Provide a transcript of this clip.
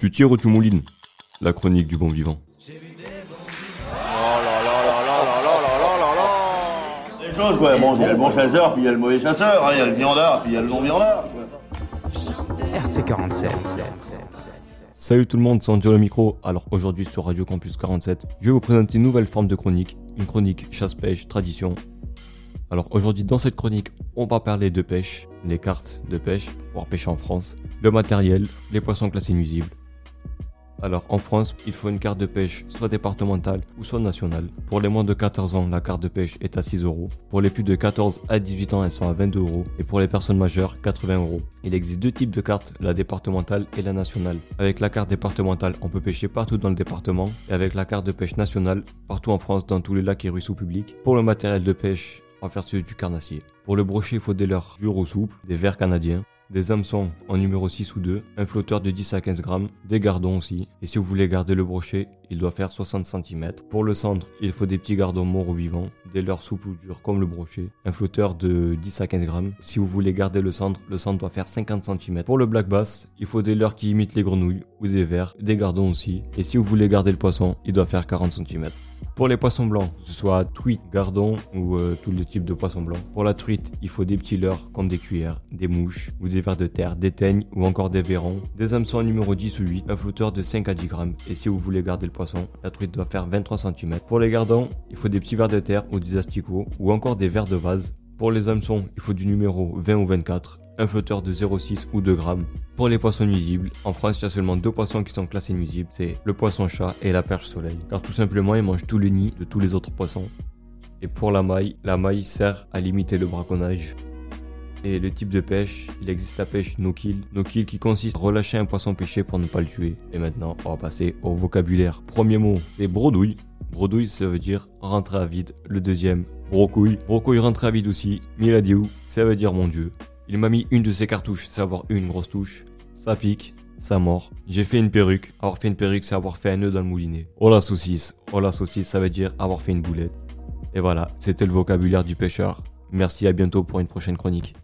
Tu tires ou tu moulines La chronique du bon vivant. Des choses, quoi. Bon, il y a le bon chasseur, puis il y a le mauvais chasseur, hein, il y a le viandard, puis il y a le non-viandard. quoi. RC47. Salut tout le monde, c'est Angelo Micro. Alors aujourd'hui sur Radio Campus 47, je vais vous présenter une nouvelle forme de chronique, une chronique chasse-pêche, tradition. Alors aujourd'hui dans cette chronique, on va parler de pêche, les cartes de pêche pour pêcher en France, le matériel, les poissons classés nuisibles. Alors en France, il faut une carte de pêche soit départementale ou soit nationale. Pour les moins de 14 ans, la carte de pêche est à 6 euros. Pour les plus de 14 à 18 ans, elles sont à 22 euros. Et pour les personnes majeures, 80 euros. Il existe deux types de cartes, la départementale et la nationale. Avec la carte départementale, on peut pêcher partout dans le département. Et avec la carte de pêche nationale, partout en France, dans tous les lacs et ruisseaux publics. Pour le matériel de pêche, on va faire celui du carnassier. Pour le brochet, il faut des leurres durs ou souples, des verres canadiens, des hameçons en numéro 6 ou 2, un flotteur de 10 à 15 grammes, des gardons aussi. Et si vous voulez garder le brochet, il doit faire 60 cm. Pour le cendre, il faut des petits gardons morts ou vivants, des leurres souples ou durs comme le brochet, un flotteur de 10 à 15 grammes. Si vous voulez garder le cendre, le cendre doit faire 50 cm. Pour le black bass, il faut des leurres qui imitent les grenouilles ou des vers, des gardons aussi. Et si vous voulez garder le poisson, il doit faire 40 cm. Pour les poissons blancs, que ce soit truite, gardon ou euh, tous les types de poissons blancs. Pour la truite, il faut des petits leurres comme des cuillères, des mouches ou des vers de terre, des teignes ou encore des verrons, des hameçons numéro 10 ou 8, un flotteur de 5 à 10 grammes. Et si vous voulez garder le poisson, la truite doit faire 23 cm. Pour les gardons, il faut des petits vers de terre ou des asticots ou encore des vers de vase. Pour les hameçons, il faut du numéro 20 ou 24 un flotteur de 0,6 ou 2 grammes. Pour les poissons nuisibles, en France, il y a seulement deux poissons qui sont classés nuisibles, c'est le poisson chat et la perche soleil. Car tout simplement, ils mangent tous les nids de tous les autres poissons. Et pour la maille, la maille sert à limiter le braconnage. Et le type de pêche, il existe la pêche no-kill. No-kill qui consiste à relâcher un poisson pêché pour ne pas le tuer. Et maintenant, on va passer au vocabulaire. Premier mot, c'est brodouille. Brodouille, ça veut dire rentrer à vide. Le deuxième, brocouille. Brocouille rentrer à vide aussi. Miladiou, ça veut dire mon dieu. Il m'a mis une de ses cartouches, c'est avoir une grosse touche. Ça pique, ça mord. J'ai fait une perruque. Avoir fait une perruque, c'est avoir fait un nœud dans le moulinet. Oh la saucisse. Oh la saucisse, ça veut dire avoir fait une boulette. Et voilà, c'était le vocabulaire du pêcheur. Merci, à bientôt pour une prochaine chronique.